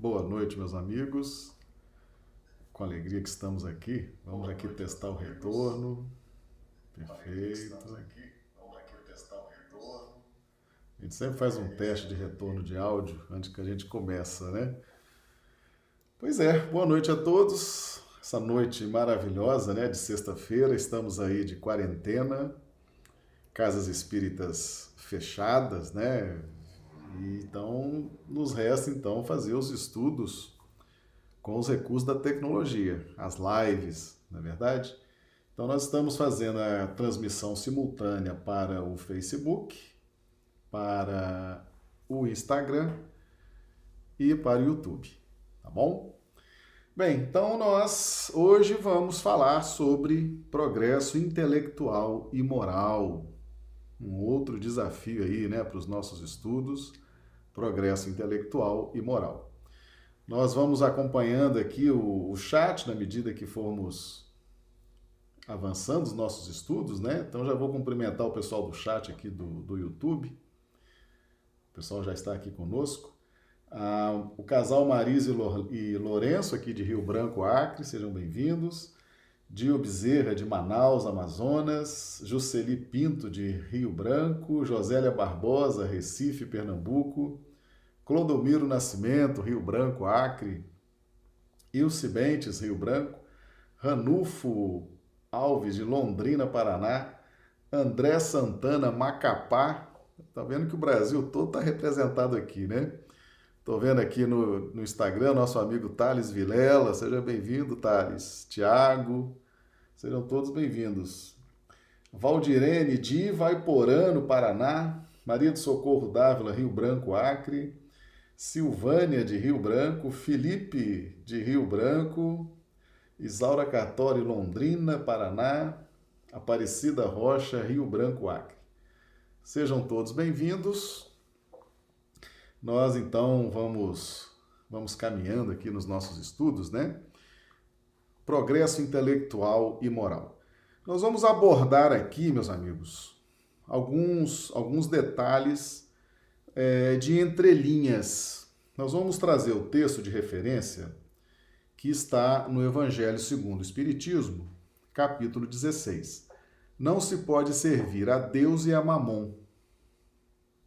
Boa noite, meus amigos. Com alegria que estamos aqui. Vamos aqui testar o retorno. Perfeito. A gente sempre faz um teste de retorno de áudio antes que a gente começa, né? Pois é, boa noite a todos. Essa noite maravilhosa, né, de sexta-feira, estamos aí de quarentena, casas espíritas fechadas, né? Então nos resta então fazer os estudos com os recursos da tecnologia, as lives, na é verdade. Então nós estamos fazendo a transmissão simultânea para o Facebook, para o Instagram e para o YouTube, tá bom? Bem, então nós hoje vamos falar sobre progresso intelectual e moral. Um outro desafio aí, né, para os nossos estudos, progresso intelectual e moral. Nós vamos acompanhando aqui o, o chat na medida que formos avançando os nossos estudos, né? Então já vou cumprimentar o pessoal do chat aqui do, do YouTube. O pessoal já está aqui conosco. Ah, o casal Marisa e Lourenço, aqui de Rio Branco, Acre, sejam bem-vindos. Dio Bezerra, de Manaus, Amazonas. Jusceli Pinto, de Rio Branco. Josélia Barbosa, Recife, Pernambuco. Clodomiro Nascimento, Rio Branco, Acre. Ilse Bentes, Rio Branco. Ranulfo Alves, de Londrina, Paraná. André Santana, Macapá. Tá vendo que o Brasil todo está representado aqui, né? Estou vendo aqui no, no Instagram nosso amigo Thales Vilela. Seja bem-vindo, Thales. Tiago, sejam todos bem-vindos. Valdirene de Vaiporã, Paraná. Maria do Socorro Dávila, Rio Branco, Acre. Silvânia de Rio Branco. Felipe de Rio Branco. Isaura Cartori, Londrina, Paraná. Aparecida Rocha, Rio Branco, Acre. Sejam todos bem-vindos. Nós então vamos vamos caminhando aqui nos nossos estudos, né? Progresso intelectual e moral. Nós vamos abordar aqui, meus amigos, alguns alguns detalhes é, de entrelinhas. Nós vamos trazer o texto de referência que está no Evangelho segundo o Espiritismo, capítulo 16. Não se pode servir a Deus e a Mamon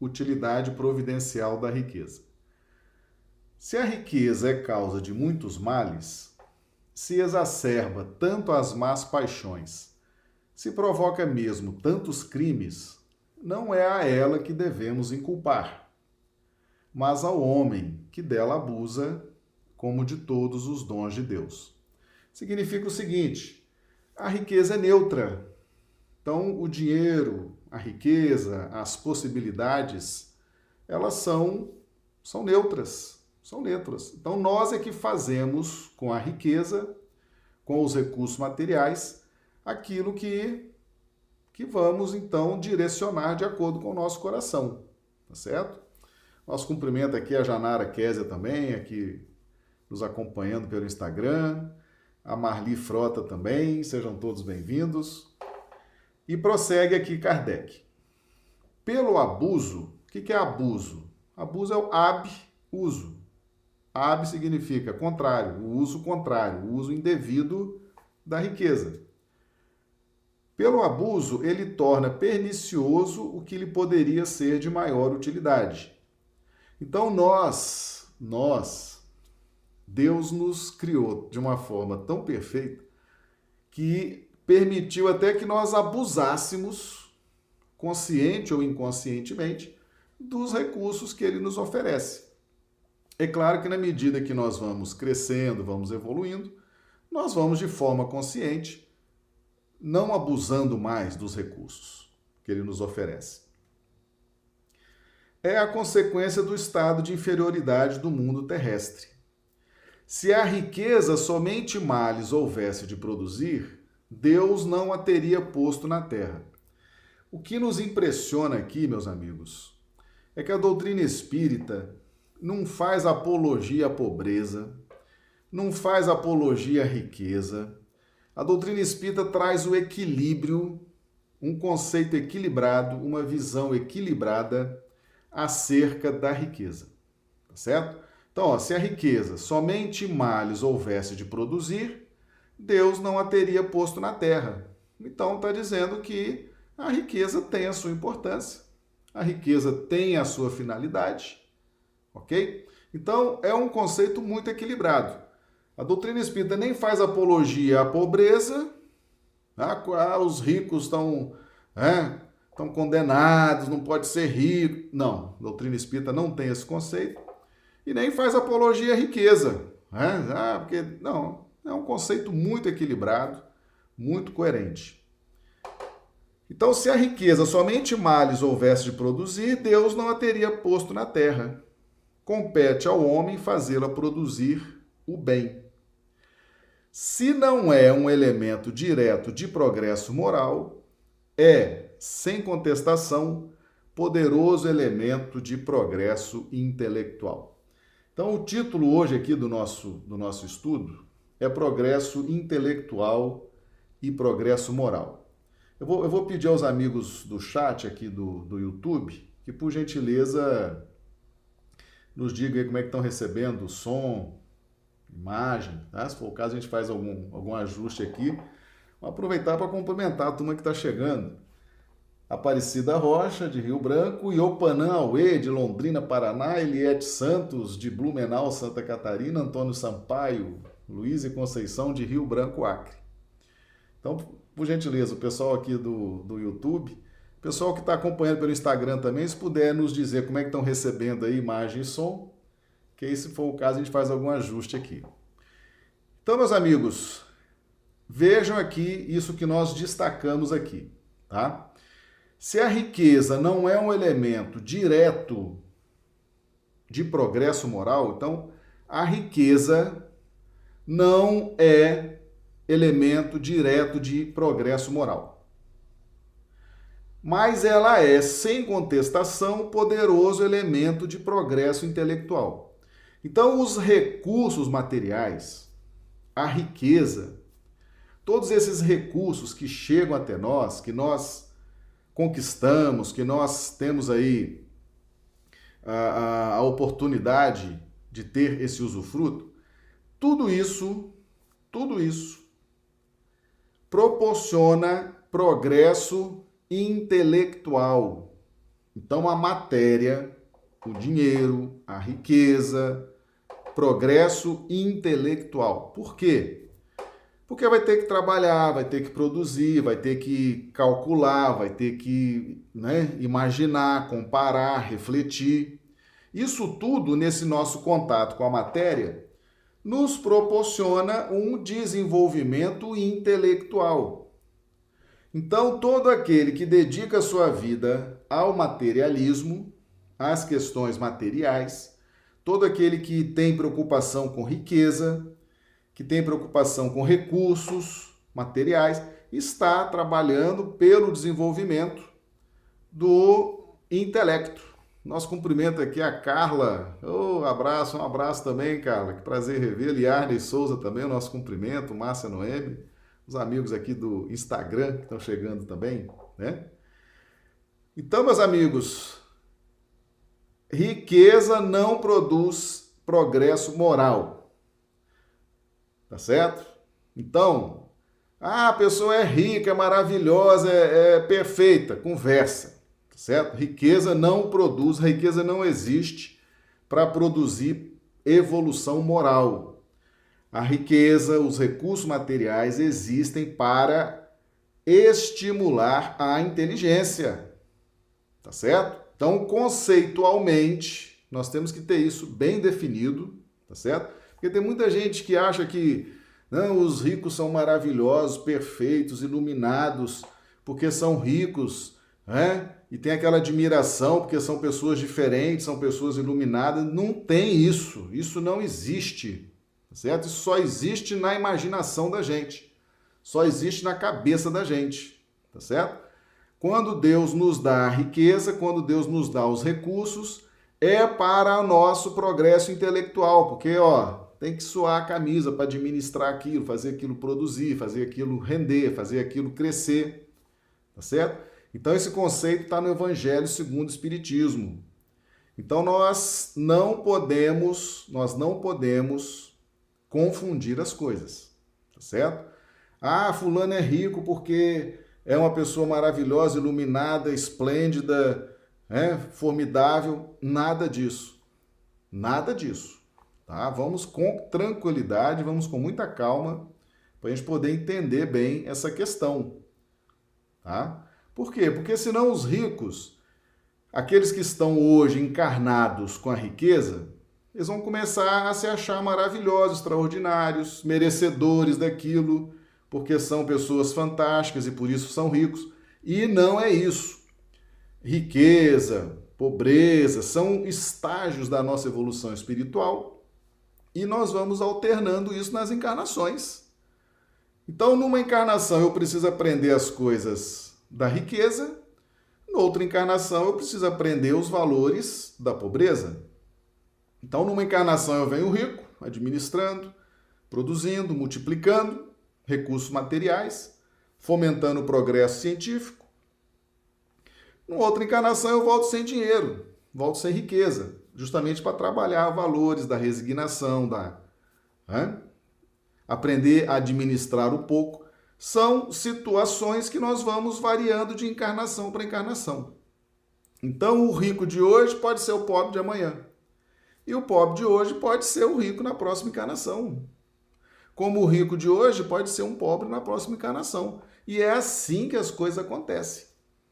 utilidade providencial da riqueza. Se a riqueza é causa de muitos males, se exacerba tanto as más paixões, se provoca mesmo tantos crimes, não é a ela que devemos inculpar, mas ao homem que dela abusa, como de todos os dons de Deus. Significa o seguinte: a riqueza é neutra. Então, o dinheiro, a riqueza, as possibilidades, elas são, são neutras, são neutras. Então nós é que fazemos com a riqueza, com os recursos materiais, aquilo que, que vamos então direcionar de acordo com o nosso coração, tá certo? Nosso cumprimento aqui a Janara Késia também, aqui nos acompanhando pelo Instagram, a Marli Frota também, sejam todos bem-vindos. E prossegue aqui Kardec. Pelo abuso, o que é abuso? Abuso é o ab-uso. Ab significa contrário, o uso contrário, o uso indevido da riqueza. Pelo abuso, ele torna pernicioso o que lhe poderia ser de maior utilidade. Então nós, nós, Deus nos criou de uma forma tão perfeita que permitiu até que nós abusássemos, consciente ou inconscientemente, dos recursos que ele nos oferece. É claro que na medida que nós vamos crescendo, vamos evoluindo, nós vamos de forma consciente, não abusando mais dos recursos que ele nos oferece. É a consequência do estado de inferioridade do mundo terrestre. Se a riqueza somente males houvesse de produzir, Deus não a teria posto na terra. O que nos impressiona aqui, meus amigos, é que a doutrina espírita não faz apologia à pobreza, não faz apologia à riqueza. A doutrina espírita traz o equilíbrio, um conceito equilibrado, uma visão equilibrada acerca da riqueza. Tá certo? Então, ó, se a riqueza somente males houvesse de produzir, Deus não a teria posto na terra. Então, está dizendo que a riqueza tem a sua importância, a riqueza tem a sua finalidade, ok? Então, é um conceito muito equilibrado. A doutrina espírita nem faz apologia à pobreza, ah, ah os ricos estão é, estão condenados, não pode ser rico. Não, a doutrina espírita não tem esse conceito e nem faz apologia à riqueza. Né? Ah, porque, não, é um conceito muito equilibrado, muito coerente. Então, se a riqueza somente males houvesse de produzir, Deus não a teria posto na terra. Compete ao homem fazê-la produzir o bem. Se não é um elemento direto de progresso moral, é, sem contestação, poderoso elemento de progresso intelectual. Então, o título hoje aqui do nosso, do nosso estudo é Progresso Intelectual e Progresso Moral. Eu vou, eu vou pedir aos amigos do chat aqui do, do YouTube que, por gentileza, nos digam como é que estão recebendo o som, imagem, tá? Se for o caso, a gente faz algum, algum ajuste aqui. Vamos aproveitar para cumprimentar a turma que está chegando. Aparecida Rocha, de Rio Branco, Iopanã Aue, de Londrina, Paraná, Eliette Santos, de Blumenau, Santa Catarina, Antônio Sampaio, Luiz e Conceição, de Rio Branco, Acre. Então, por gentileza, o pessoal aqui do, do YouTube, pessoal que está acompanhando pelo Instagram também, se puder nos dizer como é que estão recebendo aí imagem e som, que aí, se for o caso, a gente faz algum ajuste aqui. Então, meus amigos, vejam aqui isso que nós destacamos aqui, tá? Se a riqueza não é um elemento direto de progresso moral, então a riqueza não é elemento direto de progresso moral. Mas ela é, sem contestação, poderoso elemento de progresso intelectual. Então, os recursos materiais, a riqueza, todos esses recursos que chegam até nós, que nós conquistamos, que nós temos aí a, a, a oportunidade de ter esse usufruto, tudo isso, tudo isso proporciona progresso intelectual. Então a matéria, o dinheiro, a riqueza, progresso intelectual. Por quê? Porque vai ter que trabalhar, vai ter que produzir, vai ter que calcular, vai ter que né, imaginar, comparar, refletir. Isso tudo, nesse nosso contato com a matéria, nos proporciona um desenvolvimento intelectual. Então, todo aquele que dedica sua vida ao materialismo, às questões materiais, todo aquele que tem preocupação com riqueza, que tem preocupação com recursos materiais, está trabalhando pelo desenvolvimento do intelecto. Nosso cumprimento aqui a Carla. Oh, abraço, um abraço também, Carla. Que prazer rever. Liarne Souza também, o nosso cumprimento. Márcia Noemi. Os amigos aqui do Instagram que estão chegando também, né? Então, meus amigos, riqueza não produz progresso moral. Tá certo? Então, ah, a pessoa é rica, é maravilhosa, é, é perfeita. Conversa. Certo? Riqueza não produz, riqueza não existe para produzir evolução moral. A riqueza, os recursos materiais existem para estimular a inteligência. Tá certo? Então, conceitualmente, nós temos que ter isso bem definido, tá certo? Porque tem muita gente que acha que não, os ricos são maravilhosos, perfeitos, iluminados, porque são ricos, né? E tem aquela admiração porque são pessoas diferentes, são pessoas iluminadas. Não tem isso. Isso não existe. Tá certo? Isso só existe na imaginação da gente. Só existe na cabeça da gente. Tá certo? Quando Deus nos dá a riqueza, quando Deus nos dá os recursos, é para o nosso progresso intelectual, porque ó, tem que suar a camisa para administrar aquilo, fazer aquilo produzir, fazer aquilo render, fazer aquilo crescer. Tá certo? Então esse conceito está no Evangelho segundo o Espiritismo. Então nós não podemos, nós não podemos confundir as coisas, tá certo? Ah, fulano é rico porque é uma pessoa maravilhosa, iluminada, esplêndida, é, formidável, nada disso. Nada disso. Tá? Vamos com tranquilidade, vamos com muita calma para a gente poder entender bem essa questão. Tá? Por quê? Porque senão os ricos, aqueles que estão hoje encarnados com a riqueza, eles vão começar a se achar maravilhosos, extraordinários, merecedores daquilo, porque são pessoas fantásticas e por isso são ricos. E não é isso. Riqueza, pobreza são estágios da nossa evolução espiritual e nós vamos alternando isso nas encarnações. Então, numa encarnação eu preciso aprender as coisas da riqueza, noutra encarnação eu preciso aprender os valores da pobreza. Então, numa encarnação eu venho rico, administrando, produzindo, multiplicando recursos materiais, fomentando o progresso científico. Numa outra encarnação eu volto sem dinheiro, volto sem riqueza, justamente para trabalhar valores da resignação, da né? aprender a administrar o pouco. São situações que nós vamos variando de encarnação para encarnação. Então, o rico de hoje pode ser o pobre de amanhã. E o pobre de hoje pode ser o rico na próxima encarnação. Como o rico de hoje pode ser um pobre na próxima encarnação. E é assim que as coisas acontecem.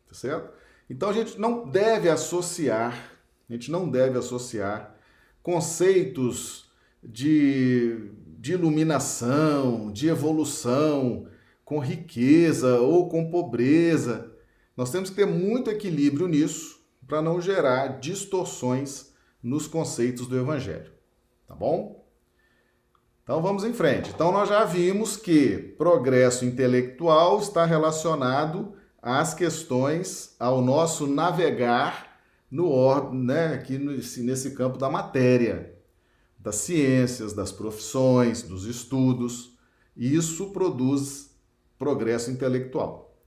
Tá certo? Então a gente não deve associar, a gente não deve associar conceitos de, de iluminação, de evolução, com riqueza ou com pobreza. Nós temos que ter muito equilíbrio nisso para não gerar distorções nos conceitos do Evangelho. Tá bom? Então vamos em frente. Então nós já vimos que progresso intelectual está relacionado às questões, ao nosso navegar no né, aqui nesse, nesse campo da matéria das ciências, das profissões, dos estudos, e isso produz progresso intelectual.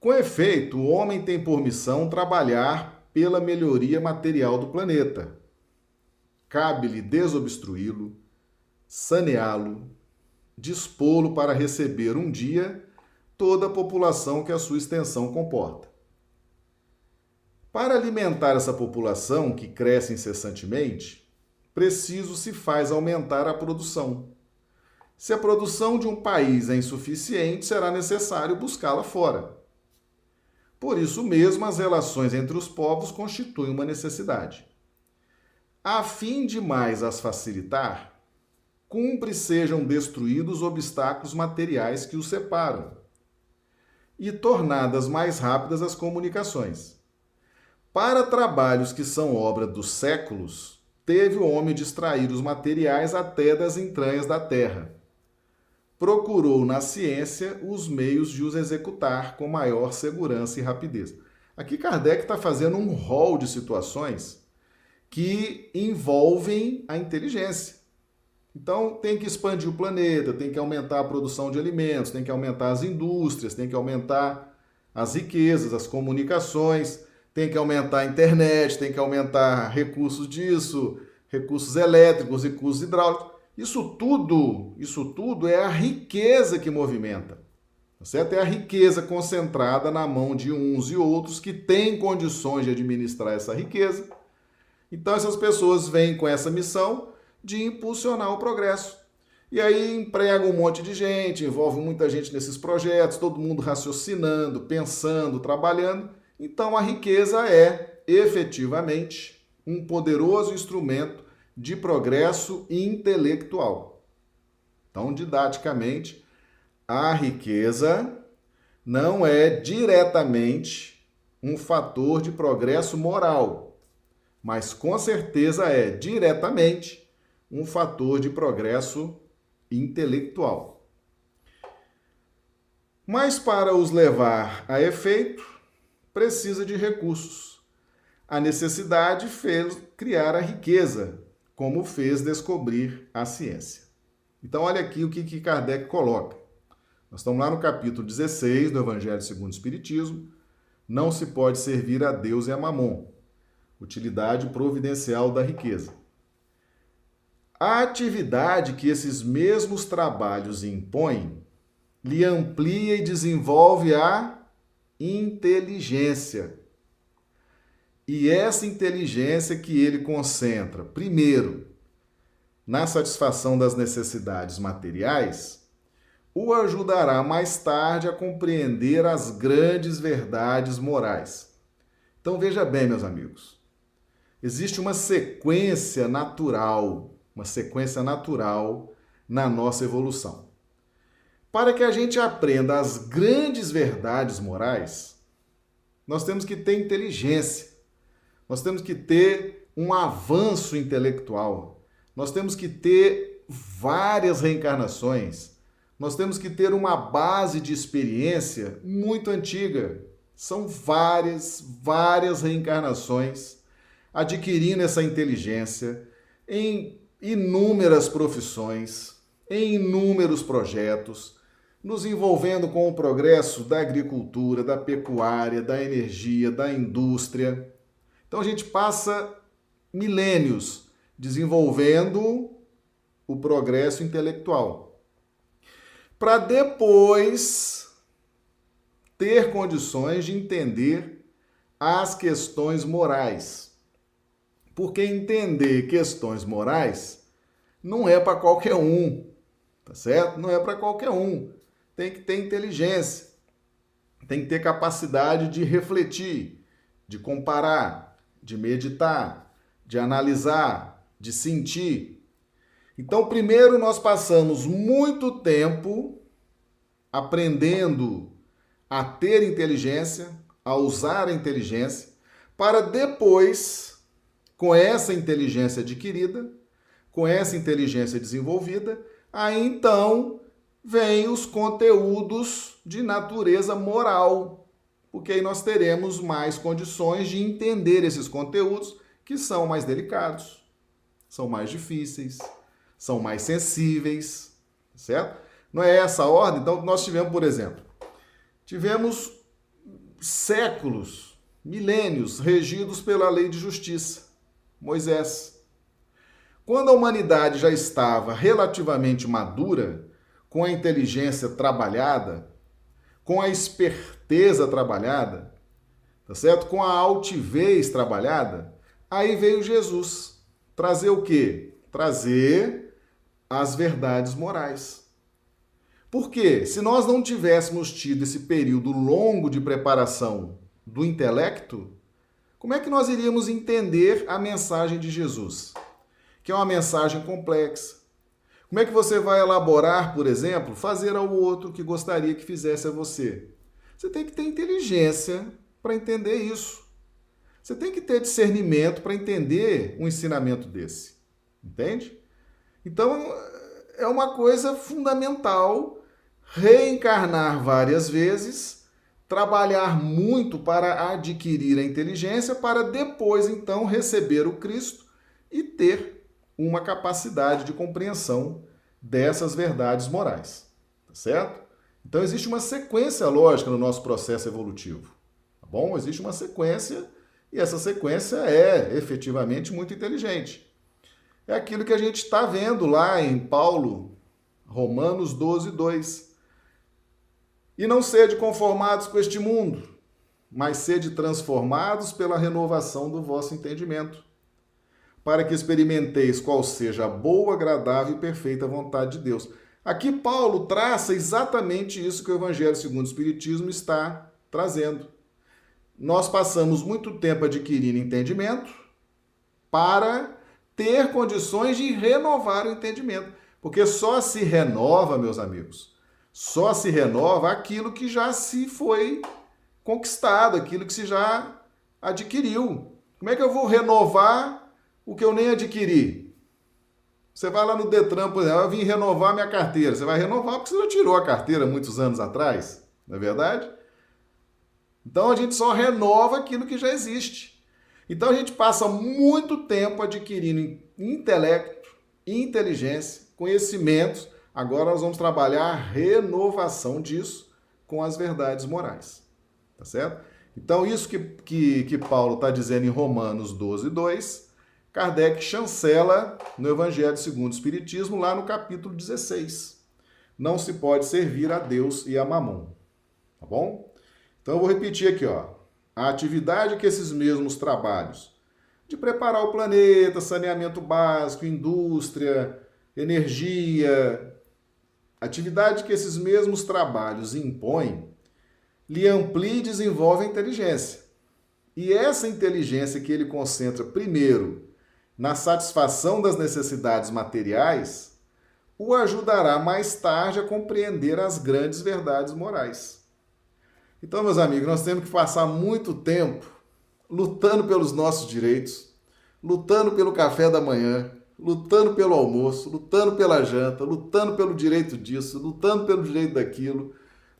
Com efeito, o homem tem por missão trabalhar pela melhoria material do planeta. Cabe-lhe desobstruí-lo, saneá-lo, dispô-lo para receber um dia toda a população que a sua extensão comporta. Para alimentar essa população que cresce incessantemente, preciso se faz aumentar a produção. Se a produção de um país é insuficiente, será necessário buscá-la fora. Por isso mesmo, as relações entre os povos constituem uma necessidade. A fim de mais as facilitar, cumpre sejam destruídos obstáculos materiais que os separam e tornadas mais rápidas as comunicações. Para trabalhos que são obra dos séculos, teve o homem de extrair os materiais até das entranhas da terra. Procurou na ciência os meios de os executar com maior segurança e rapidez. Aqui Kardec está fazendo um rol de situações que envolvem a inteligência. Então, tem que expandir o planeta, tem que aumentar a produção de alimentos, tem que aumentar as indústrias, tem que aumentar as riquezas, as comunicações, tem que aumentar a internet, tem que aumentar recursos disso, recursos elétricos, recursos hidráulicos. Isso tudo, isso tudo é a riqueza que movimenta. Tá certo? É a riqueza concentrada na mão de uns e outros que têm condições de administrar essa riqueza. Então essas pessoas vêm com essa missão de impulsionar o progresso. E aí emprega um monte de gente, envolve muita gente nesses projetos, todo mundo raciocinando, pensando, trabalhando. Então a riqueza é efetivamente um poderoso instrumento de progresso intelectual. Então, didaticamente, a riqueza não é diretamente um fator de progresso moral, mas com certeza é diretamente um fator de progresso intelectual. Mas para os levar a efeito, precisa de recursos. A necessidade fez criar a riqueza, como fez descobrir a ciência. Então, olha aqui o que, que Kardec coloca. Nós estamos lá no capítulo 16 do Evangelho segundo o Espiritismo. Não se pode servir a Deus e a Mamon. Utilidade providencial da riqueza. A atividade que esses mesmos trabalhos impõem lhe amplia e desenvolve a inteligência. E essa inteligência que ele concentra, primeiro, na satisfação das necessidades materiais, o ajudará mais tarde a compreender as grandes verdades morais. Então veja bem, meus amigos, existe uma sequência natural, uma sequência natural na nossa evolução. Para que a gente aprenda as grandes verdades morais, nós temos que ter inteligência nós temos que ter um avanço intelectual, nós temos que ter várias reencarnações, nós temos que ter uma base de experiência muito antiga. São várias, várias reencarnações adquirindo essa inteligência em inúmeras profissões, em inúmeros projetos, nos envolvendo com o progresso da agricultura, da pecuária, da energia, da indústria. Então a gente passa milênios desenvolvendo o progresso intelectual para depois ter condições de entender as questões morais. Porque entender questões morais não é para qualquer um, tá certo? Não é para qualquer um. Tem que ter inteligência, tem que ter capacidade de refletir, de comparar, de meditar, de analisar, de sentir. Então, primeiro nós passamos muito tempo aprendendo a ter inteligência, a usar a inteligência, para depois, com essa inteligência adquirida, com essa inteligência desenvolvida, aí então vem os conteúdos de natureza moral, porque aí nós teremos mais condições de entender esses conteúdos que são mais delicados, são mais difíceis, são mais sensíveis, certo? Não é essa a ordem? Então, nós tivemos, por exemplo, tivemos séculos, milênios regidos pela lei de justiça, Moisés. Quando a humanidade já estava relativamente madura, com a inteligência trabalhada, com a esperteza trabalhada, tá certo? Com a altivez trabalhada, aí veio Jesus trazer o quê? Trazer as verdades morais. Por quê? Se nós não tivéssemos tido esse período longo de preparação do intelecto, como é que nós iríamos entender a mensagem de Jesus? Que é uma mensagem complexa, como é que você vai elaborar, por exemplo, fazer ao outro que gostaria que fizesse a você? Você tem que ter inteligência para entender isso. Você tem que ter discernimento para entender um ensinamento desse. Entende? Então, é uma coisa fundamental reencarnar várias vezes, trabalhar muito para adquirir a inteligência, para depois, então, receber o Cristo e ter uma capacidade de compreensão dessas verdades morais, tá certo? Então existe uma sequência lógica no nosso processo evolutivo, tá bom? Existe uma sequência e essa sequência é efetivamente muito inteligente. É aquilo que a gente está vendo lá em Paulo, Romanos 12, 2. E não sede conformados com este mundo, mas sede transformados pela renovação do vosso entendimento para que experimenteis qual seja a boa, agradável e perfeita vontade de Deus. Aqui Paulo traça exatamente isso que o Evangelho segundo o Espiritismo está trazendo. Nós passamos muito tempo adquirindo entendimento para ter condições de renovar o entendimento. Porque só se renova, meus amigos, só se renova aquilo que já se foi conquistado, aquilo que se já adquiriu. Como é que eu vou renovar o que eu nem adquiri. Você vai lá no Detran, por exemplo, eu vim renovar minha carteira. Você vai renovar porque você já tirou a carteira muitos anos atrás, não é verdade? Então a gente só renova aquilo que já existe. Então a gente passa muito tempo adquirindo intelecto, inteligência, conhecimentos. Agora nós vamos trabalhar a renovação disso com as verdades morais. Tá certo? Então, isso que, que, que Paulo está dizendo em Romanos 12, 2, Kardec chancela no Evangelho segundo o Espiritismo, lá no capítulo 16. Não se pode servir a Deus e a Mamon. Tá bom? Então, eu vou repetir aqui, ó. A atividade que esses mesmos trabalhos de preparar o planeta, saneamento básico, indústria, energia, atividade que esses mesmos trabalhos impõem, lhe amplia e desenvolve a inteligência. E essa inteligência que ele concentra primeiro na satisfação das necessidades materiais, o ajudará mais tarde a compreender as grandes verdades morais. Então, meus amigos, nós temos que passar muito tempo lutando pelos nossos direitos, lutando pelo café da manhã, lutando pelo almoço, lutando pela janta, lutando pelo direito disso, lutando pelo direito daquilo,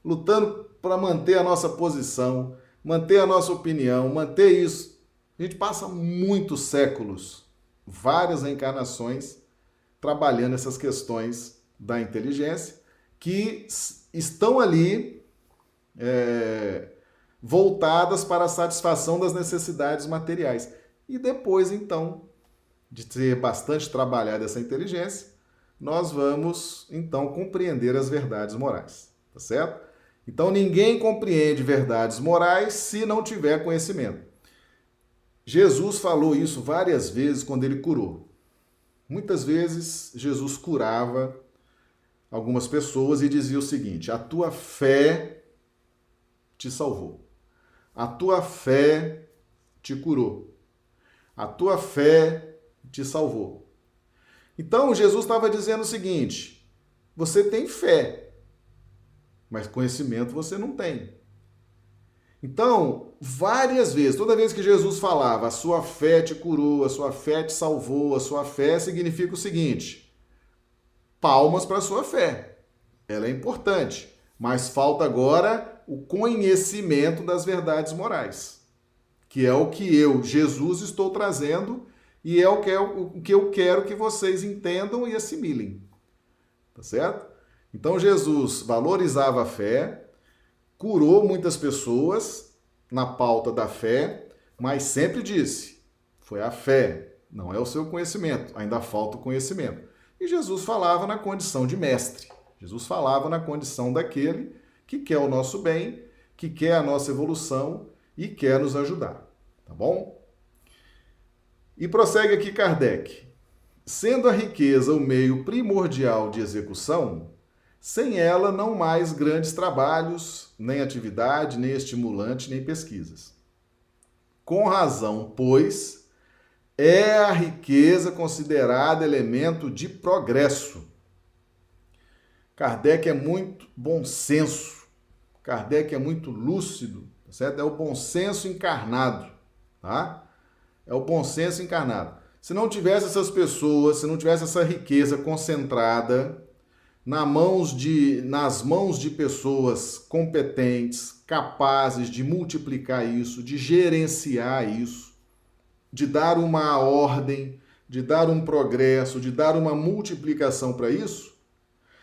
lutando para manter a nossa posição, manter a nossa opinião, manter isso. A gente passa muitos séculos, várias encarnações, trabalhando essas questões da inteligência que estão ali é, voltadas para a satisfação das necessidades materiais. E depois, então, de ter bastante trabalhado essa inteligência, nós vamos então compreender as verdades morais, tá certo? Então ninguém compreende verdades morais se não tiver conhecimento. Jesus falou isso várias vezes quando ele curou. Muitas vezes Jesus curava algumas pessoas e dizia o seguinte: a tua fé te salvou. A tua fé te curou. A tua fé te salvou. Então Jesus estava dizendo o seguinte: você tem fé, mas conhecimento você não tem. Então, várias vezes, toda vez que Jesus falava, a sua fé te curou, a sua fé te salvou, a sua fé significa o seguinte: palmas para a sua fé. Ela é importante, mas falta agora o conhecimento das verdades morais, que é o que eu, Jesus, estou trazendo e é o que, é o que eu quero que vocês entendam e assimilem. Tá certo? Então Jesus valorizava a fé, curou muitas pessoas na pauta da fé, mas sempre disse: foi a fé, não é o seu conhecimento, ainda falta o conhecimento. E Jesus falava na condição de mestre. Jesus falava na condição daquele que quer o nosso bem, que quer a nossa evolução e quer nos ajudar. Tá bom? E prossegue aqui Kardec. Sendo a riqueza o meio primordial de execução, sem ela não mais grandes trabalhos, nem atividade, nem estimulante, nem pesquisas. Com razão, pois, é a riqueza considerada elemento de progresso. Kardec é muito bom senso. Kardec é muito lúcido, tá certo? É o bom senso encarnado, tá? É o bom senso encarnado. Se não tivesse essas pessoas, se não tivesse essa riqueza concentrada na mãos de, nas mãos de pessoas competentes, capazes de multiplicar isso, de gerenciar isso, de dar uma ordem, de dar um progresso, de dar uma multiplicação para isso.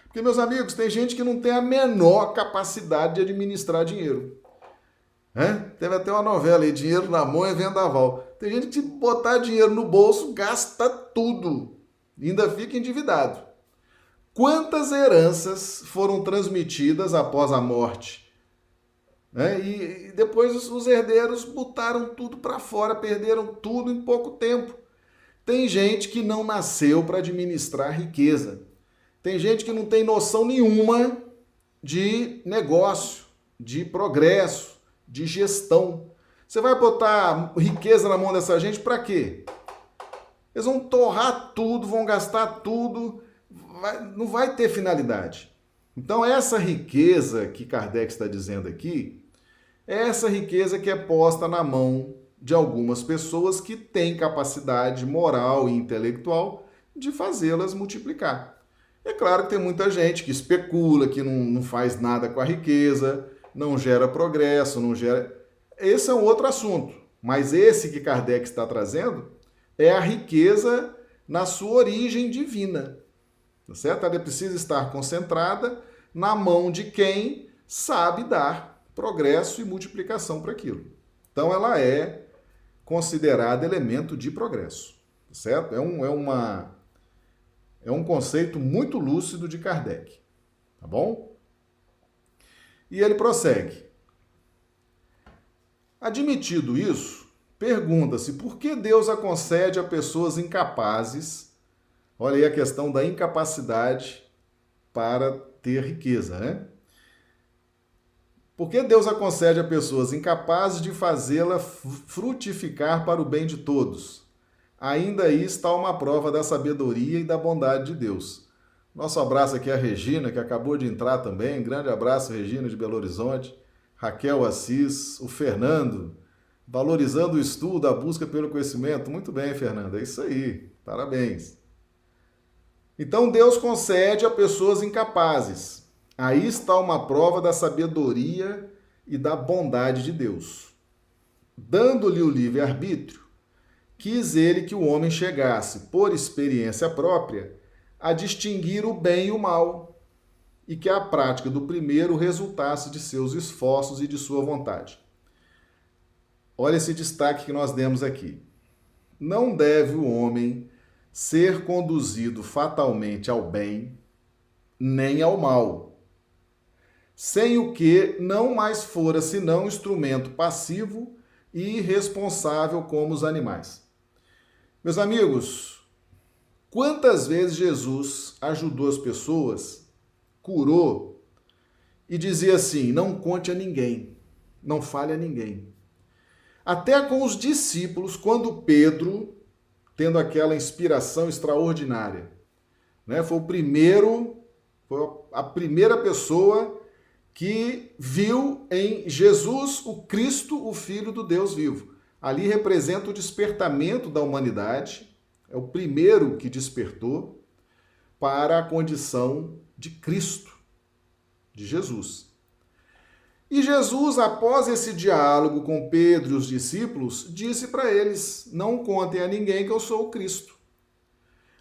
Porque, meus amigos, tem gente que não tem a menor capacidade de administrar dinheiro. É? Teve até uma novela aí, Dinheiro na Mão é Vendaval. Tem gente que botar dinheiro no bolso gasta tudo, ainda fica endividado. Quantas heranças foram transmitidas após a morte? É, e, e, depois os, os herdeiros botaram tudo para fora, perderam tudo em pouco tempo. Tem gente que não nasceu para administrar riqueza. Tem gente que não tem noção nenhuma de negócio, de progresso de gestão. Você vai botar riqueza na mão dessa gente para quê? Eles vão torrar tudo, vão gastar tudo, vai, não vai ter finalidade. Então, essa riqueza que Kardec está dizendo aqui, é essa riqueza que é posta na mão de algumas pessoas que têm capacidade moral e intelectual de fazê-las multiplicar. É claro que tem muita gente que especula, que não, não faz nada com a riqueza, não gera progresso, não gera. Esse é um outro assunto. Mas esse que Kardec está trazendo é a riqueza na sua origem divina. Tá certo? Ela precisa estar concentrada na mão de quem sabe dar progresso e multiplicação para aquilo. Então ela é considerada elemento de progresso, certo? É um, é uma, é um conceito muito lúcido de Kardec, tá bom? E ele prossegue. Admitido isso, pergunta-se por que Deus a concede a pessoas incapazes. Olha aí a questão da incapacidade para ter riqueza, né? Por que Deus a concede a pessoas incapazes de fazê-la frutificar para o bem de todos? Ainda aí está uma prova da sabedoria e da bondade de Deus. Nosso abraço aqui a Regina, que acabou de entrar também. Grande abraço, Regina de Belo Horizonte. Raquel Assis, o Fernando, valorizando o estudo, a busca pelo conhecimento. Muito bem, Fernando, é isso aí. Parabéns. Então Deus concede a pessoas incapazes. Aí está uma prova da sabedoria e da bondade de Deus. Dando-lhe o livre-arbítrio, quis ele que o homem chegasse, por experiência própria, a distinguir o bem e o mal, e que a prática do primeiro resultasse de seus esforços e de sua vontade. Olha esse destaque que nós demos aqui. Não deve o homem ser conduzido fatalmente ao bem, nem ao mal sem o que não mais fora senão instrumento passivo e irresponsável como os animais. Meus amigos, quantas vezes Jesus ajudou as pessoas, curou e dizia assim: não conte a ninguém, não fale a ninguém. Até com os discípulos, quando Pedro, tendo aquela inspiração extraordinária, né, foi o primeiro, foi a primeira pessoa que viu em Jesus o Cristo, o Filho do Deus vivo. Ali representa o despertamento da humanidade, é o primeiro que despertou para a condição de Cristo, de Jesus. E Jesus, após esse diálogo com Pedro e os discípulos, disse para eles: Não contem a ninguém que eu sou o Cristo.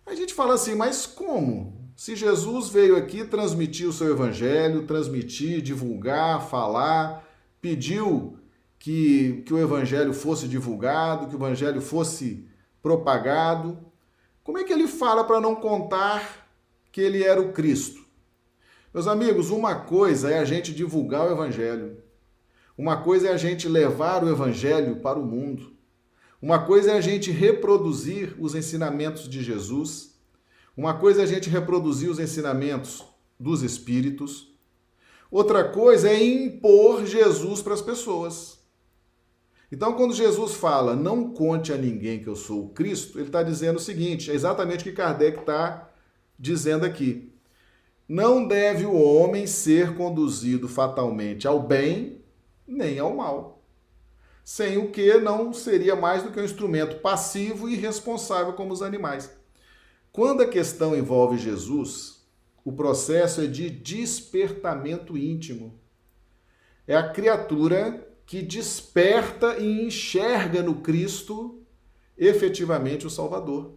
A gente fala assim, mas como? Se Jesus veio aqui transmitir o seu evangelho, transmitir, divulgar, falar, pediu que, que o evangelho fosse divulgado, que o evangelho fosse propagado, como é que ele fala para não contar que ele era o Cristo? Meus amigos, uma coisa é a gente divulgar o evangelho. Uma coisa é a gente levar o evangelho para o mundo. Uma coisa é a gente reproduzir os ensinamentos de Jesus. Uma coisa é a gente reproduzir os ensinamentos dos espíritos, outra coisa é impor Jesus para as pessoas. Então, quando Jesus fala, não conte a ninguém que eu sou o Cristo, ele está dizendo o seguinte: é exatamente o que Kardec está dizendo aqui. Não deve o homem ser conduzido fatalmente ao bem nem ao mal. Sem o que não seria mais do que um instrumento passivo e responsável como os animais. Quando a questão envolve Jesus, o processo é de despertamento íntimo. É a criatura que desperta e enxerga no Cristo efetivamente o Salvador,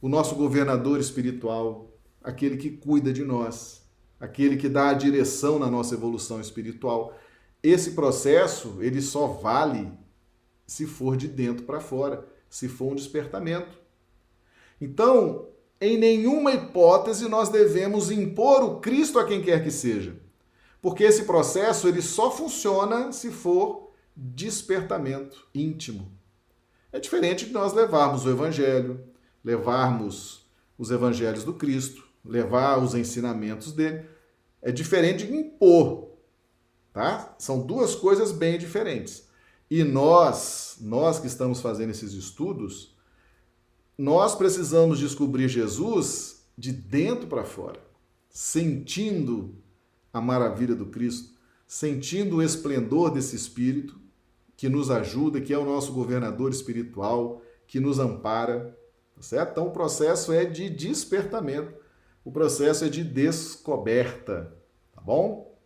o nosso governador espiritual, aquele que cuida de nós, aquele que dá a direção na nossa evolução espiritual. Esse processo, ele só vale se for de dentro para fora, se for um despertamento. Então, em nenhuma hipótese nós devemos impor o Cristo a quem quer que seja. Porque esse processo ele só funciona se for despertamento íntimo. É diferente de nós levarmos o evangelho, levarmos os evangelhos do Cristo, levar os ensinamentos dele. É diferente de impor, tá? São duas coisas bem diferentes. E nós, nós que estamos fazendo esses estudos, nós precisamos descobrir Jesus de dentro para fora, sentindo a maravilha do Cristo, sentindo o esplendor desse Espírito que nos ajuda, que é o nosso governador espiritual, que nos ampara, tá certo? Então o processo é de despertamento, o processo é de descoberta, tá bom?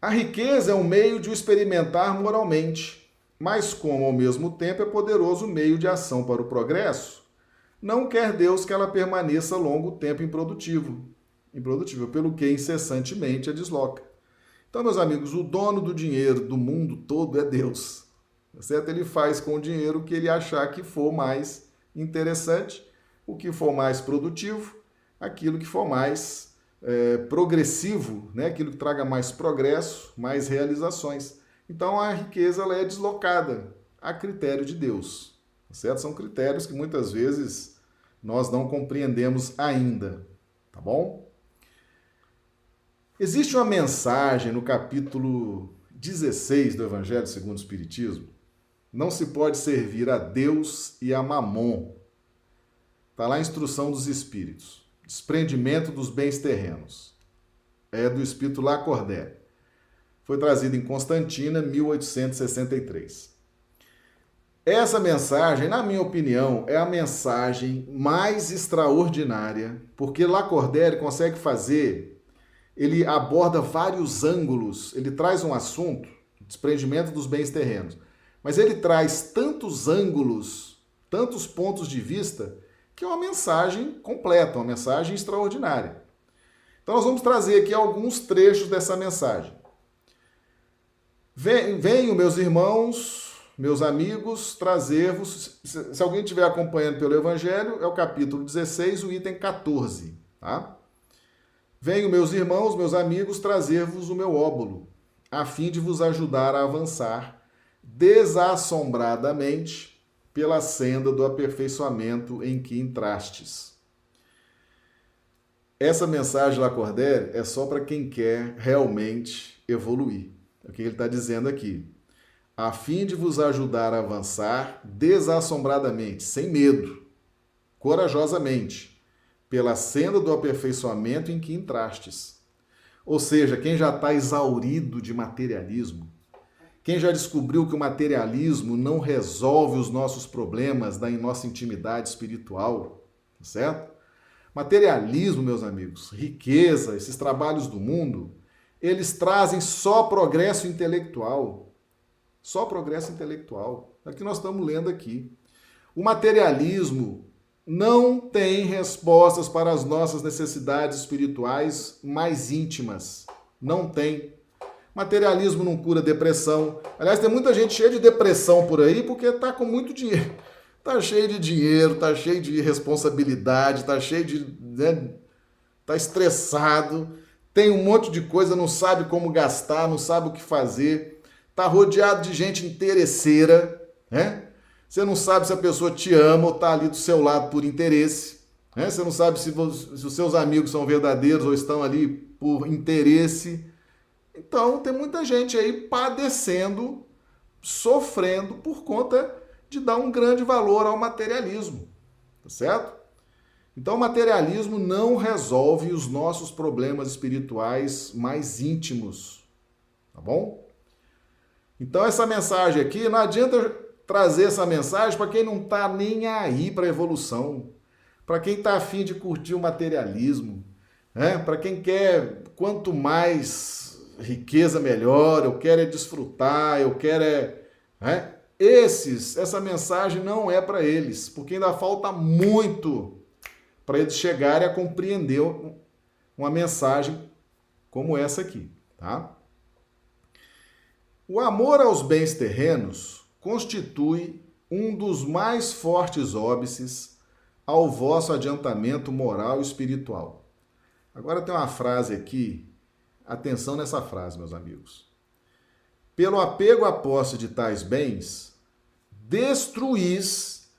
A riqueza é um meio de o experimentar moralmente mas como ao mesmo tempo é poderoso meio de ação para o progresso, não quer Deus que ela permaneça longo tempo improdutivo, improdutível, pelo que incessantemente a desloca. Então, meus amigos, o dono do dinheiro do mundo todo é Deus. Tá certo? Ele faz com o dinheiro o que ele achar que for mais interessante, o que for mais produtivo, aquilo que for mais é, progressivo, né? aquilo que traga mais progresso, mais realizações. Então a riqueza ela é deslocada a critério de Deus. Tá certo? São critérios que muitas vezes nós não compreendemos ainda. Tá bom? Existe uma mensagem no capítulo 16 do Evangelho segundo o Espiritismo. Não se pode servir a Deus e a Mamon. Está lá a instrução dos espíritos. Desprendimento dos bens terrenos. É do espírito Lacordaire. Foi trazido em Constantina, 1863. Essa mensagem, na minha opinião, é a mensagem mais extraordinária, porque Lacordaire consegue fazer, ele aborda vários ângulos, ele traz um assunto, desprendimento dos bens terrenos, mas ele traz tantos ângulos, tantos pontos de vista, que é uma mensagem completa, uma mensagem extraordinária. Então nós vamos trazer aqui alguns trechos dessa mensagem. Venham, meus irmãos, meus amigos, trazer-vos. Se alguém estiver acompanhando pelo Evangelho, é o capítulo 16, o item 14. Tá? Venho, meus irmãos, meus amigos, trazer-vos o meu óbolo, a fim de vos ajudar a avançar desassombradamente pela senda do aperfeiçoamento em que entrastes. Essa mensagem Lacordaire é só para quem quer realmente evoluir. É o que ele está dizendo aqui. A fim de vos ajudar a avançar desassombradamente, sem medo, corajosamente, pela senda do aperfeiçoamento em que entrastes. Ou seja, quem já está exaurido de materialismo, quem já descobriu que o materialismo não resolve os nossos problemas da nossa intimidade espiritual, tá certo? Materialismo, meus amigos, riqueza, esses trabalhos do mundo, eles trazem só progresso intelectual. Só progresso intelectual. É o que nós estamos lendo aqui. O materialismo não tem respostas para as nossas necessidades espirituais mais íntimas. Não tem. Materialismo não cura depressão. Aliás, tem muita gente cheia de depressão por aí porque está com muito dinheiro. Está cheio de dinheiro, está cheio de responsabilidade, está cheio de. Né, tá estressado, tem um monte de coisa, não sabe como gastar, não sabe o que fazer, está rodeado de gente interesseira, né? Você não sabe se a pessoa te ama ou está ali do seu lado por interesse. Né? Você não sabe se, se os seus amigos são verdadeiros ou estão ali por interesse. Então, tem muita gente aí padecendo, sofrendo por conta de dar um grande valor ao materialismo, tá certo? Então, o materialismo não resolve os nossos problemas espirituais mais íntimos, tá bom? Então, essa mensagem aqui, não adianta trazer essa mensagem para quem não está nem aí para a evolução, para quem está afim de curtir o materialismo, né? para quem quer quanto mais riqueza melhor, eu quero é desfrutar, eu quero é, é. Esses, essa mensagem não é para eles, porque ainda falta muito para eles chegarem a compreender uma mensagem como essa aqui, tá? O amor aos bens terrenos constitui um dos mais fortes óbices ao vosso adiantamento moral e espiritual. Agora tem uma frase aqui Atenção nessa frase, meus amigos. Pelo apego à posse de tais bens, destruís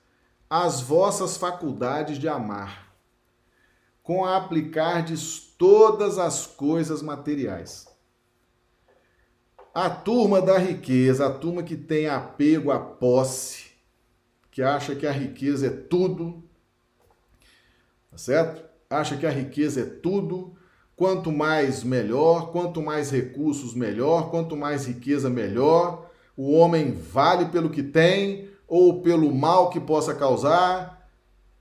as vossas faculdades de amar, com a aplicardes todas as coisas materiais. A turma da riqueza, a turma que tem apego à posse, que acha que a riqueza é tudo, tá certo? Acha que a riqueza é tudo, Quanto mais, melhor. Quanto mais recursos, melhor. Quanto mais riqueza, melhor. O homem vale pelo que tem ou pelo mal que possa causar.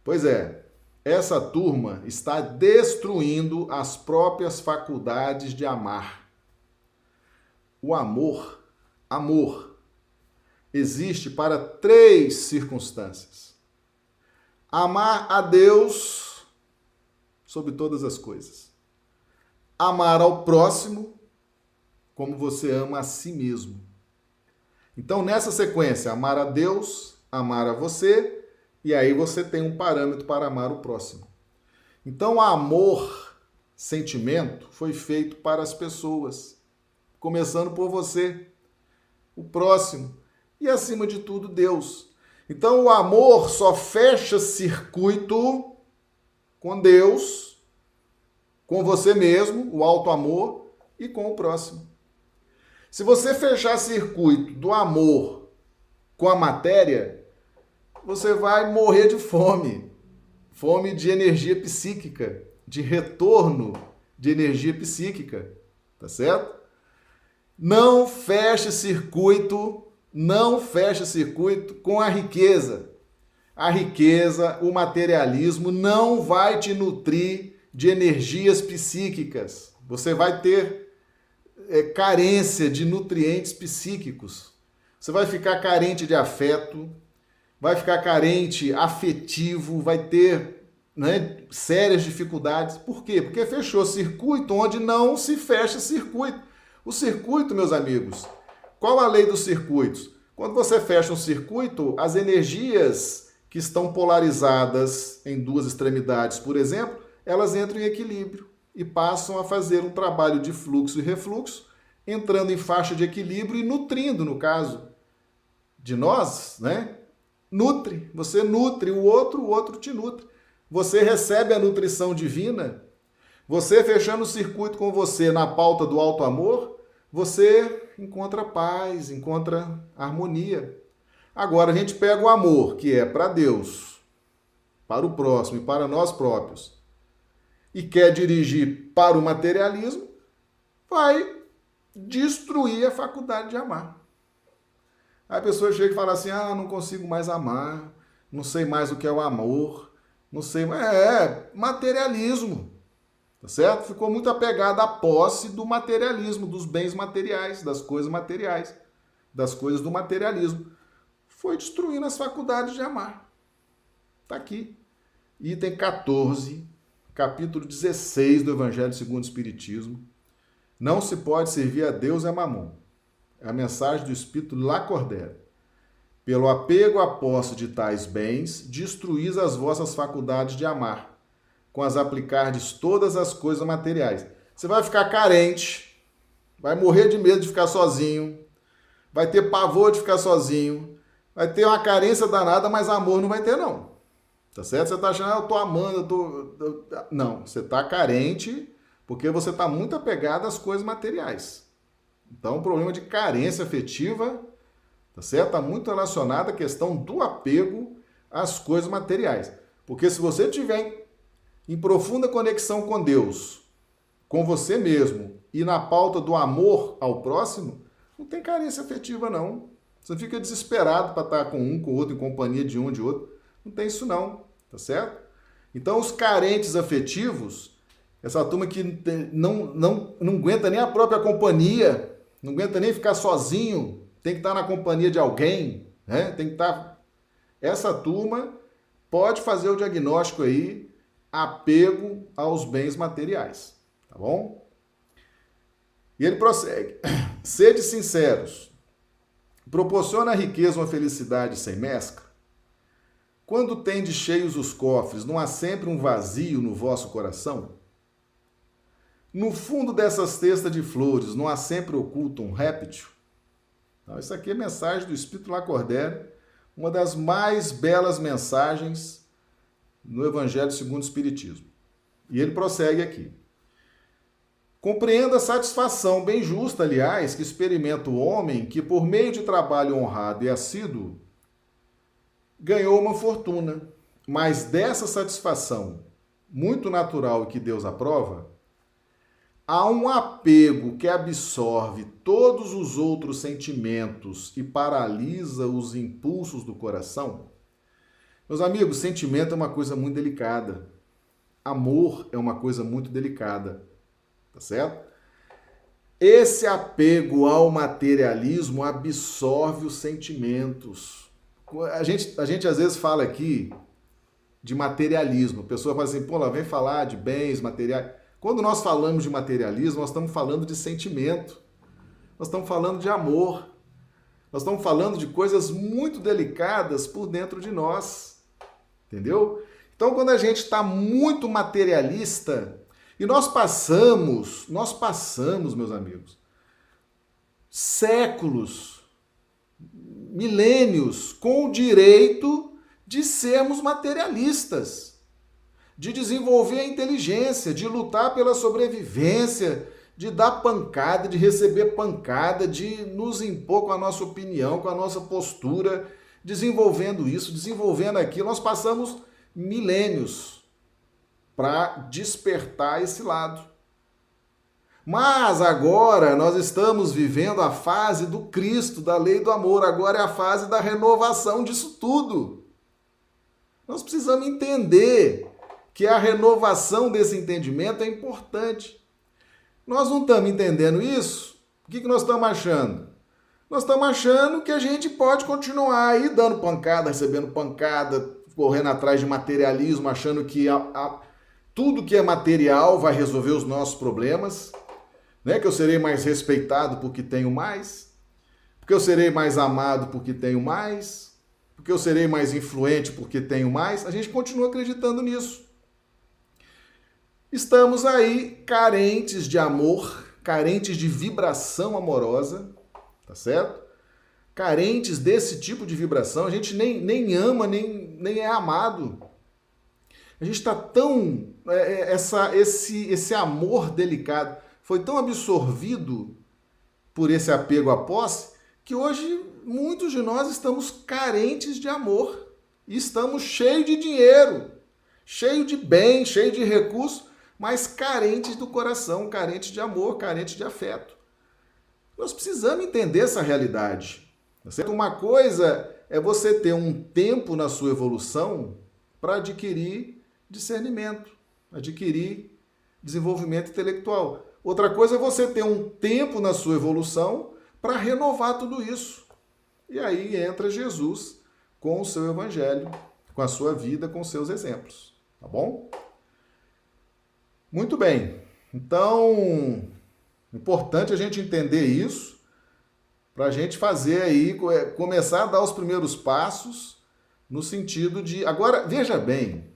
Pois é, essa turma está destruindo as próprias faculdades de amar. O amor, amor, existe para três circunstâncias: amar a Deus sobre todas as coisas amar ao próximo como você ama a si mesmo. Então, nessa sequência, amar a Deus, amar a você, e aí você tem um parâmetro para amar o próximo. Então, amor, sentimento, foi feito para as pessoas, começando por você, o próximo, e acima de tudo, Deus. Então, o amor só fecha circuito com Deus, com você mesmo, o alto amor, e com o próximo. Se você fechar circuito do amor com a matéria, você vai morrer de fome. Fome de energia psíquica, de retorno de energia psíquica, tá certo? Não feche circuito, não feche circuito com a riqueza. A riqueza, o materialismo não vai te nutrir de energias psíquicas. Você vai ter é, carência de nutrientes psíquicos. Você vai ficar carente de afeto, vai ficar carente afetivo, vai ter né, sérias dificuldades. Por quê? Porque fechou circuito onde não se fecha circuito. O circuito, meus amigos, qual a lei dos circuitos? Quando você fecha um circuito, as energias que estão polarizadas em duas extremidades, por exemplo, elas entram em equilíbrio e passam a fazer um trabalho de fluxo e refluxo, entrando em faixa de equilíbrio e nutrindo, no caso de nós, né? Nutre, você nutre o outro, o outro te nutre. Você recebe a nutrição divina, você fechando o circuito com você na pauta do alto amor, você encontra paz, encontra harmonia. Agora a gente pega o amor, que é para Deus, para o próximo e para nós próprios e quer dirigir para o materialismo, vai destruir a faculdade de amar. Aí a pessoa chega e fala assim: ah, não consigo mais amar, não sei mais o que é o amor, não sei mais. É, materialismo. Tá certo? Ficou muito apegado à posse do materialismo, dos bens materiais, das coisas materiais, das coisas do materialismo. Foi destruindo as faculdades de amar. Tá aqui. Item 14 capítulo 16 do Evangelho segundo o Espiritismo. Não se pode servir a Deus e a mamon. É a mensagem do Espírito Lacordaire. Pelo apego à posse de tais bens, destruís as vossas faculdades de amar, com as aplicardes todas as coisas materiais. Você vai ficar carente, vai morrer de medo de ficar sozinho, vai ter pavor de ficar sozinho, vai ter uma carência danada, mas amor não vai ter, não. Tá certo? Você está achando, ah, eu tô amando, eu tô. Não, você está carente porque você está muito apegado às coisas materiais. Então, o problema de carência afetiva, tá certo? Está muito relacionado à questão do apego às coisas materiais. Porque se você tiver em profunda conexão com Deus, com você mesmo e na pauta do amor ao próximo, não tem carência afetiva, não. Você fica desesperado para estar com um, com o outro, em companhia de um, de outro. Não tem isso não tá certo? Então, os carentes afetivos, essa turma que não, não, não aguenta nem a própria companhia, não aguenta nem ficar sozinho, tem que estar na companhia de alguém, né? Tem que estar. Essa turma pode fazer o diagnóstico aí, apego aos bens materiais, tá bom? E ele prossegue: sede sinceros, proporciona a riqueza uma felicidade sem mescla? Quando de cheios os cofres, não há sempre um vazio no vosso coração? No fundo dessas cestas de flores, não há sempre oculto um réptil? Então, isso aqui é mensagem do Espírito Lacordaire, uma das mais belas mensagens no Evangelho segundo o Espiritismo. E ele prossegue aqui. Compreenda a satisfação bem justa, aliás, que experimenta o homem que, por meio de trabalho honrado e assíduo, ganhou uma fortuna. Mas dessa satisfação muito natural e que Deus aprova, há um apego que absorve todos os outros sentimentos e paralisa os impulsos do coração. Meus amigos, sentimento é uma coisa muito delicada. Amor é uma coisa muito delicada. Tá certo? Esse apego ao materialismo absorve os sentimentos a gente, a gente às vezes fala aqui de materialismo. A pessoa fala assim, pô, lá vem falar de bens materiais. Quando nós falamos de materialismo, nós estamos falando de sentimento. Nós estamos falando de amor. Nós estamos falando de coisas muito delicadas por dentro de nós. Entendeu? Então, quando a gente está muito materialista, e nós passamos, nós passamos, meus amigos, séculos, milênios com o direito de sermos materialistas, de desenvolver a inteligência, de lutar pela sobrevivência, de dar pancada, de receber pancada, de nos impor com a nossa opinião, com a nossa postura, desenvolvendo isso, desenvolvendo aquilo. Nós passamos milênios para despertar esse lado. Mas agora nós estamos vivendo a fase do Cristo, da lei do amor, agora é a fase da renovação disso tudo. Nós precisamos entender que a renovação desse entendimento é importante. Nós não estamos entendendo isso? O que, que nós estamos achando? Nós estamos achando que a gente pode continuar aí dando pancada, recebendo pancada, correndo atrás de materialismo, achando que a, a, tudo que é material vai resolver os nossos problemas, né? Que eu serei mais respeitado porque tenho mais, porque eu serei mais amado porque tenho mais, porque eu serei mais influente porque tenho mais. A gente continua acreditando nisso. Estamos aí carentes de amor, carentes de vibração amorosa, tá certo? Carentes desse tipo de vibração. A gente nem, nem ama, nem, nem é amado. A gente está tão. É, é, essa, esse, esse amor delicado foi tão absorvido por esse apego à posse que hoje muitos de nós estamos carentes de amor e estamos cheios de dinheiro, cheio de bem, cheio de recursos, mas carentes do coração, carentes de amor, carentes de afeto. Nós precisamos entender essa realidade. Tá Uma coisa é você ter um tempo na sua evolução para adquirir discernimento, adquirir desenvolvimento intelectual. Outra coisa é você ter um tempo na sua evolução para renovar tudo isso. E aí entra Jesus com o seu evangelho, com a sua vida, com seus exemplos. Tá bom? Muito bem. Então, importante a gente entender isso para a gente fazer aí, é, começar a dar os primeiros passos no sentido de. Agora, veja bem,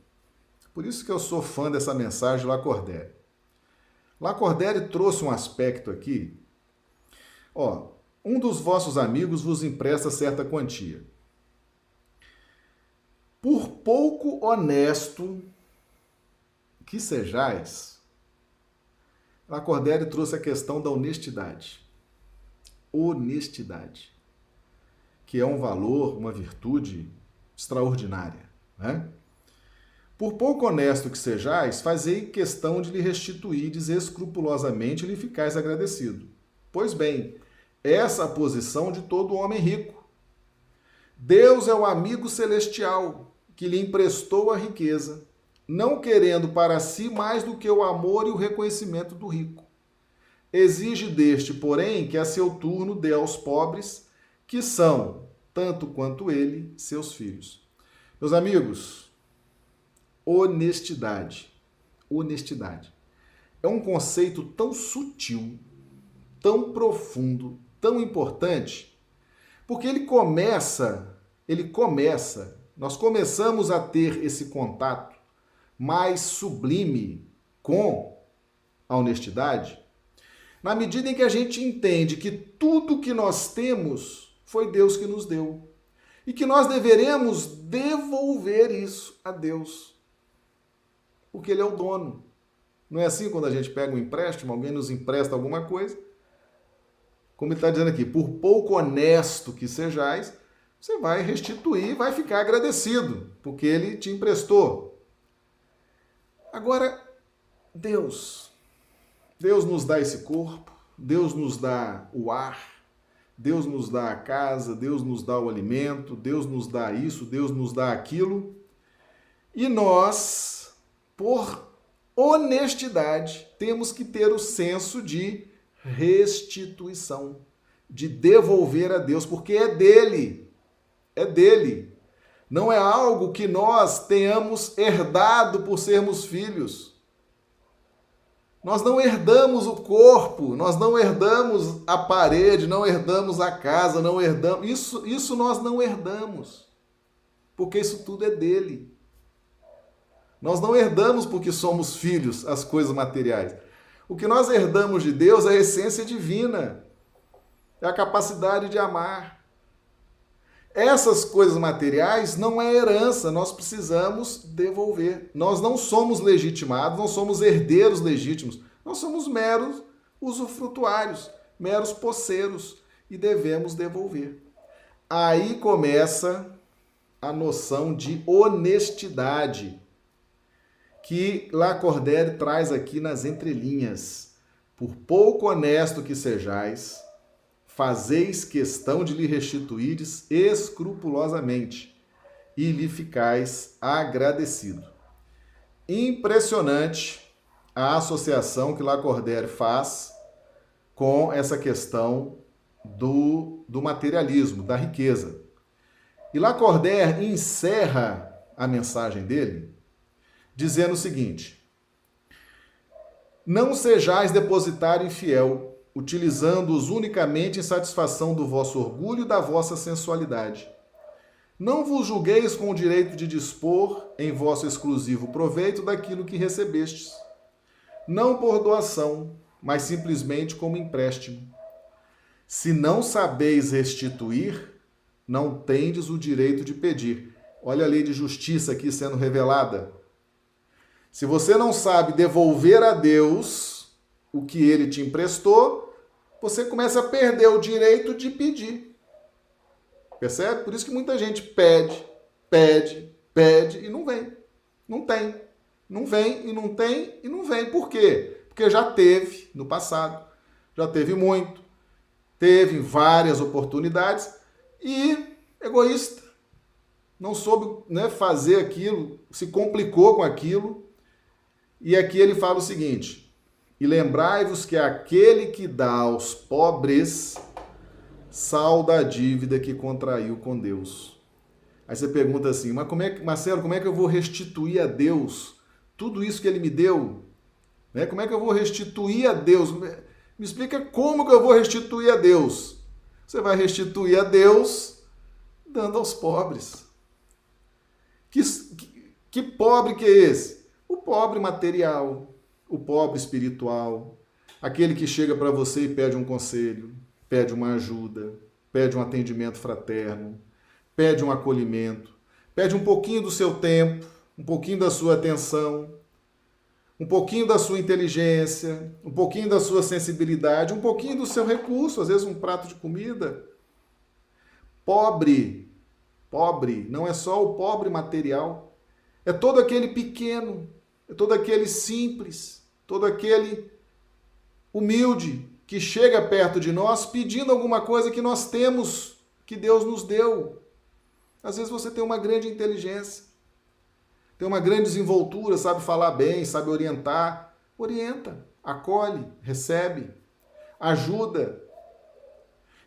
por isso que eu sou fã dessa mensagem do Lacordaire. Lacordaire trouxe um aspecto aqui. Ó, um dos vossos amigos vos empresta certa quantia. Por pouco honesto que sejais, Lacordaire trouxe a questão da honestidade. Honestidade. Que é um valor, uma virtude extraordinária. Né? Por pouco honesto que sejais, fazei questão de lhe restituirdes escrupulosamente e lhe ficais agradecido. Pois bem, essa é a posição de todo homem rico. Deus é o amigo celestial que lhe emprestou a riqueza não querendo para si mais do que o amor e o reconhecimento do rico. Exige deste, porém, que a seu turno dê aos pobres, que são, tanto quanto ele, seus filhos. Meus amigos, honestidade. Honestidade. É um conceito tão sutil, tão profundo, tão importante, porque ele começa, ele começa, nós começamos a ter esse contato mais sublime com a honestidade, na medida em que a gente entende que tudo que nós temos foi Deus que nos deu e que nós deveremos devolver isso a Deus, porque Ele é o dono. Não é assim quando a gente pega um empréstimo, alguém nos empresta alguma coisa? Como ele está dizendo aqui, por pouco honesto que sejais, você vai restituir, vai ficar agradecido, porque ele te emprestou. Agora, Deus, Deus nos dá esse corpo, Deus nos dá o ar, Deus nos dá a casa, Deus nos dá o alimento, Deus nos dá isso, Deus nos dá aquilo. E nós, por honestidade, temos que ter o senso de restituição, de devolver a Deus, porque é dele. É dele não é algo que nós tenhamos herdado por sermos filhos. Nós não herdamos o corpo, nós não herdamos a parede, não herdamos a casa, não herdamos. Isso, isso nós não herdamos. Porque isso tudo é dele. Nós não herdamos porque somos filhos as coisas materiais. O que nós herdamos de Deus é a essência divina, é a capacidade de amar. Essas coisas materiais não é herança, nós precisamos devolver. Nós não somos legitimados, não somos herdeiros legítimos, nós somos meros usufrutuários, meros poceiros e devemos devolver. Aí começa a noção de honestidade que Lacordaire traz aqui nas entrelinhas. Por pouco honesto que sejais, fazeis questão de lhe restituíres escrupulosamente e lhe ficais agradecido. Impressionante a associação que Lacordaire faz com essa questão do, do materialismo, da riqueza. E Lacordaire encerra a mensagem dele dizendo o seguinte: Não sejais depositário infiel, utilizando-os unicamente em satisfação do vosso orgulho e da vossa sensualidade. Não vos julgueis com o direito de dispor em vosso exclusivo proveito daquilo que recebestes, não por doação, mas simplesmente como empréstimo. Se não sabeis restituir, não tendes o direito de pedir. Olha a lei de justiça aqui sendo revelada. Se você não sabe devolver a Deus o que ele te emprestou, você começa a perder o direito de pedir. Percebe? Por isso que muita gente pede, pede, pede e não vem. Não tem. Não vem e não tem e não vem. Por quê? Porque já teve no passado, já teve muito, teve várias oportunidades e egoísta. Não soube né, fazer aquilo, se complicou com aquilo e aqui ele fala o seguinte: E lembrai-vos que aquele que dá aos pobres salda a dívida que contraiu com Deus. Aí você pergunta assim: Mas como é que, Marcelo, como é que eu vou restituir a Deus tudo isso que ele me deu? Né? Como é que eu vou restituir a Deus? Me explica como que eu vou restituir a Deus. Você vai restituir a Deus dando aos pobres. Que, que, que pobre que é esse? O pobre material, o pobre espiritual, aquele que chega para você e pede um conselho, pede uma ajuda, pede um atendimento fraterno, pede um acolhimento, pede um pouquinho do seu tempo, um pouquinho da sua atenção, um pouquinho da sua inteligência, um pouquinho da sua sensibilidade, um pouquinho do seu recurso, às vezes um prato de comida. Pobre, pobre, não é só o pobre material, é todo aquele pequeno é todo aquele simples, todo aquele humilde que chega perto de nós pedindo alguma coisa que nós temos, que Deus nos deu. Às vezes você tem uma grande inteligência, tem uma grande desenvoltura, sabe falar bem, sabe orientar. Orienta, acolhe, recebe, ajuda.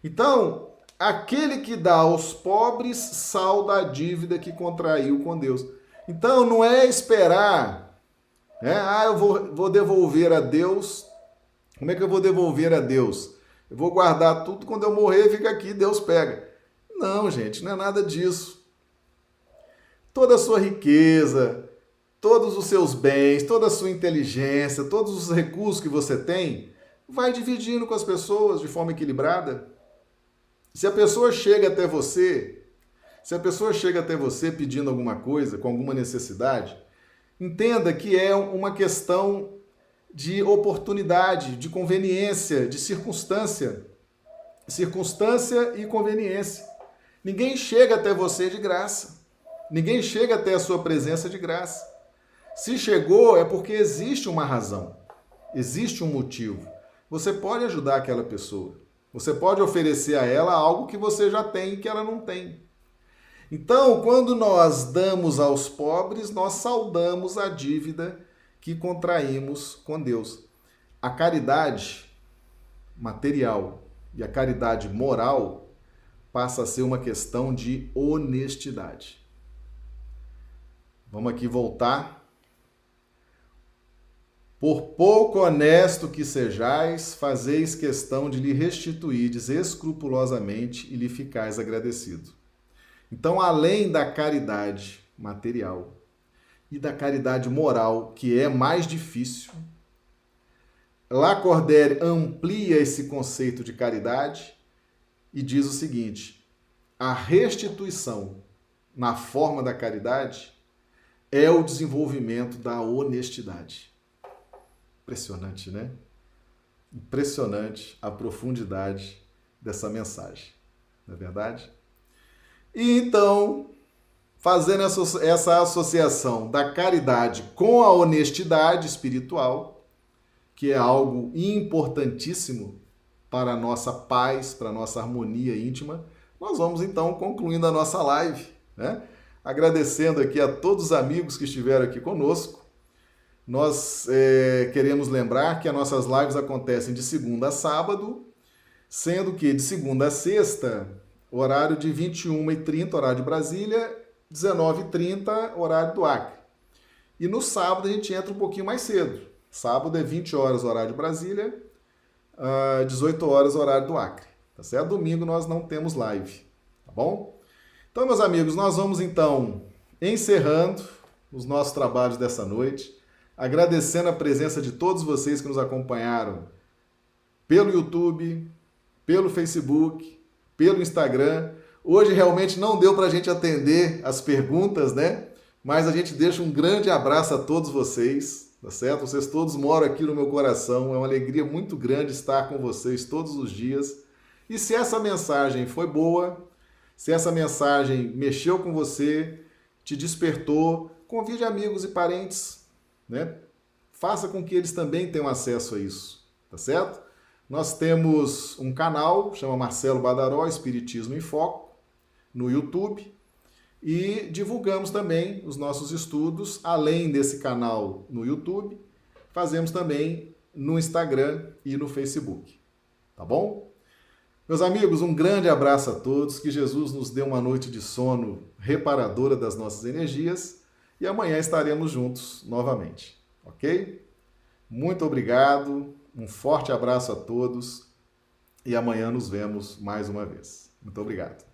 Então, aquele que dá aos pobres salda a dívida que contraiu com Deus. Então, não é esperar é, ah, eu vou, vou devolver a Deus. Como é que eu vou devolver a Deus? Eu vou guardar tudo, quando eu morrer, fica aqui, Deus pega. Não, gente, não é nada disso. Toda a sua riqueza, todos os seus bens, toda a sua inteligência, todos os recursos que você tem, vai dividindo com as pessoas de forma equilibrada. Se a pessoa chega até você, se a pessoa chega até você pedindo alguma coisa, com alguma necessidade, Entenda que é uma questão de oportunidade, de conveniência, de circunstância. Circunstância e conveniência. Ninguém chega até você de graça. Ninguém chega até a sua presença de graça. Se chegou, é porque existe uma razão, existe um motivo. Você pode ajudar aquela pessoa. Você pode oferecer a ela algo que você já tem e que ela não tem. Então, quando nós damos aos pobres, nós saudamos a dívida que contraímos com Deus. A caridade material e a caridade moral passa a ser uma questão de honestidade. Vamos aqui voltar Por pouco honesto que sejais, fazeis questão de lhe restituirdes escrupulosamente e lhe ficais agradecido. Então, além da caridade material e da caridade moral, que é mais difícil, Lacordaire amplia esse conceito de caridade e diz o seguinte: a restituição na forma da caridade é o desenvolvimento da honestidade. Impressionante, né? Impressionante a profundidade dessa mensagem, não é verdade? E então, fazendo essa associação da caridade com a honestidade espiritual, que é algo importantíssimo para a nossa paz, para a nossa harmonia íntima, nós vamos então concluindo a nossa live, né? Agradecendo aqui a todos os amigos que estiveram aqui conosco. Nós é, queremos lembrar que as nossas lives acontecem de segunda a sábado, sendo que de segunda a sexta, horário de 21h30, horário de Brasília, 19h30, horário do Acre. E no sábado a gente entra um pouquinho mais cedo. Sábado é 20 horas, horário de Brasília, 18 horas, horário do Acre. Tá certo? Domingo nós não temos live, tá bom? Então, meus amigos, nós vamos então encerrando os nossos trabalhos dessa noite, agradecendo a presença de todos vocês que nos acompanharam pelo YouTube, pelo Facebook, pelo Instagram. Hoje realmente não deu para a gente atender as perguntas, né? Mas a gente deixa um grande abraço a todos vocês, tá certo? Vocês todos moram aqui no meu coração. É uma alegria muito grande estar com vocês todos os dias. E se essa mensagem foi boa, se essa mensagem mexeu com você, te despertou, convide amigos e parentes, né? Faça com que eles também tenham acesso a isso, tá certo? Nós temos um canal, chama Marcelo Badaró, Espiritismo em Foco, no YouTube, e divulgamos também os nossos estudos, além desse canal no YouTube, fazemos também no Instagram e no Facebook, tá bom? Meus amigos, um grande abraço a todos, que Jesus nos dê uma noite de sono reparadora das nossas energias e amanhã estaremos juntos novamente, ok? Muito obrigado, um forte abraço a todos e amanhã nos vemos mais uma vez. Muito obrigado.